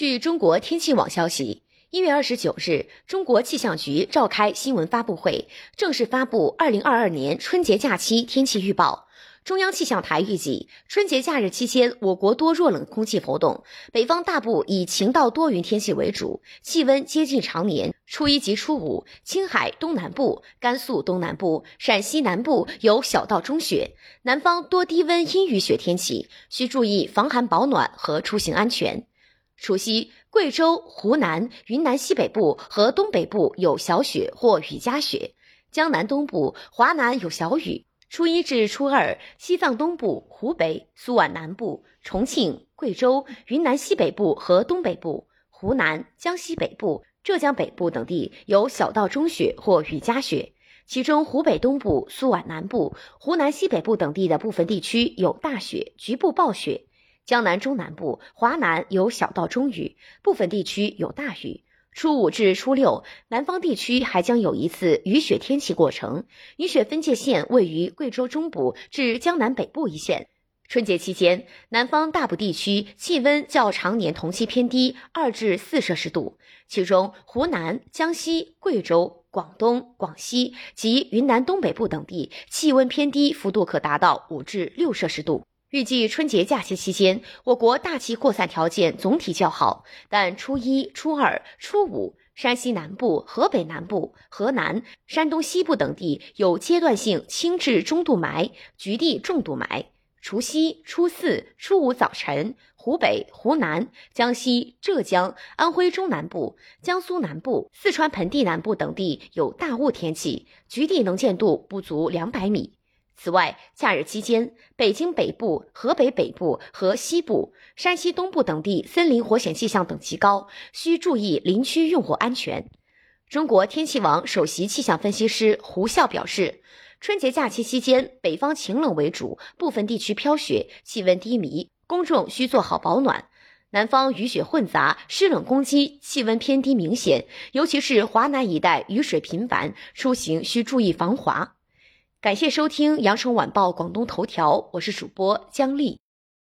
据中国天气网消息，一月二十九日，中国气象局召开新闻发布会，正式发布二零二二年春节假期天气预报。中央气象台预计，春节假日期间，我国多弱冷空气活动，北方大部以晴到多云天气为主，气温接近常年。初一及初五，青海东南部、甘肃东南部、陕西南部有小到中雪，南方多低温阴雨雪天气，需注意防寒保暖和出行安全。除夕，贵州、湖南、云南西北部和东北部有小雪或雨夹雪，江南东部、华南有小雨。初一至初二，西藏东部、湖北、苏皖南部、重庆、贵州、云南西北部和东北部、湖南、江西北部、浙江北部等地有小到中雪或雨夹雪，其中湖北东部、苏皖南部、湖南西北部等地的部分地区有大雪，局部暴雪；江南中南部、华南有小到中雨，部分地区有大雨。初五至初六，南方地区还将有一次雨雪天气过程，雨雪分界线位于贵州中部至江南北部一线。春节期间，南方大部地区气温较常年同期偏低二至四摄氏度，其中湖南、江西、贵州、广东、广西及云南东北部等地气温偏低幅度可达到五至六摄氏度。预计春节假期期间，我国大气扩散条件总体较好，但初一、初二、初五，山西南部、河北南部、河南、山东西部等地有阶段性轻至中度霾，局地重度霾。除夕、初四、初五早晨，湖北、湖南、江西、浙江、安徽中南部、江苏南部、四川盆地南部等地有大雾天气，局地能见度不足两百米。此外，假日期间，北京北部、河北北部和西部、山西东部等地森林火险气象等级高，需注意林区用火安全。中国天气网首席气象分析师胡笑表示，春节假期期间，北方晴冷为主，部分地区飘雪，气温低迷，公众需做好保暖。南方雨雪混杂，湿冷攻击，气温偏低明显，尤其是华南一带雨水频繁，出行需注意防滑。感谢收听《羊城晚报广东头条》，我是主播姜丽。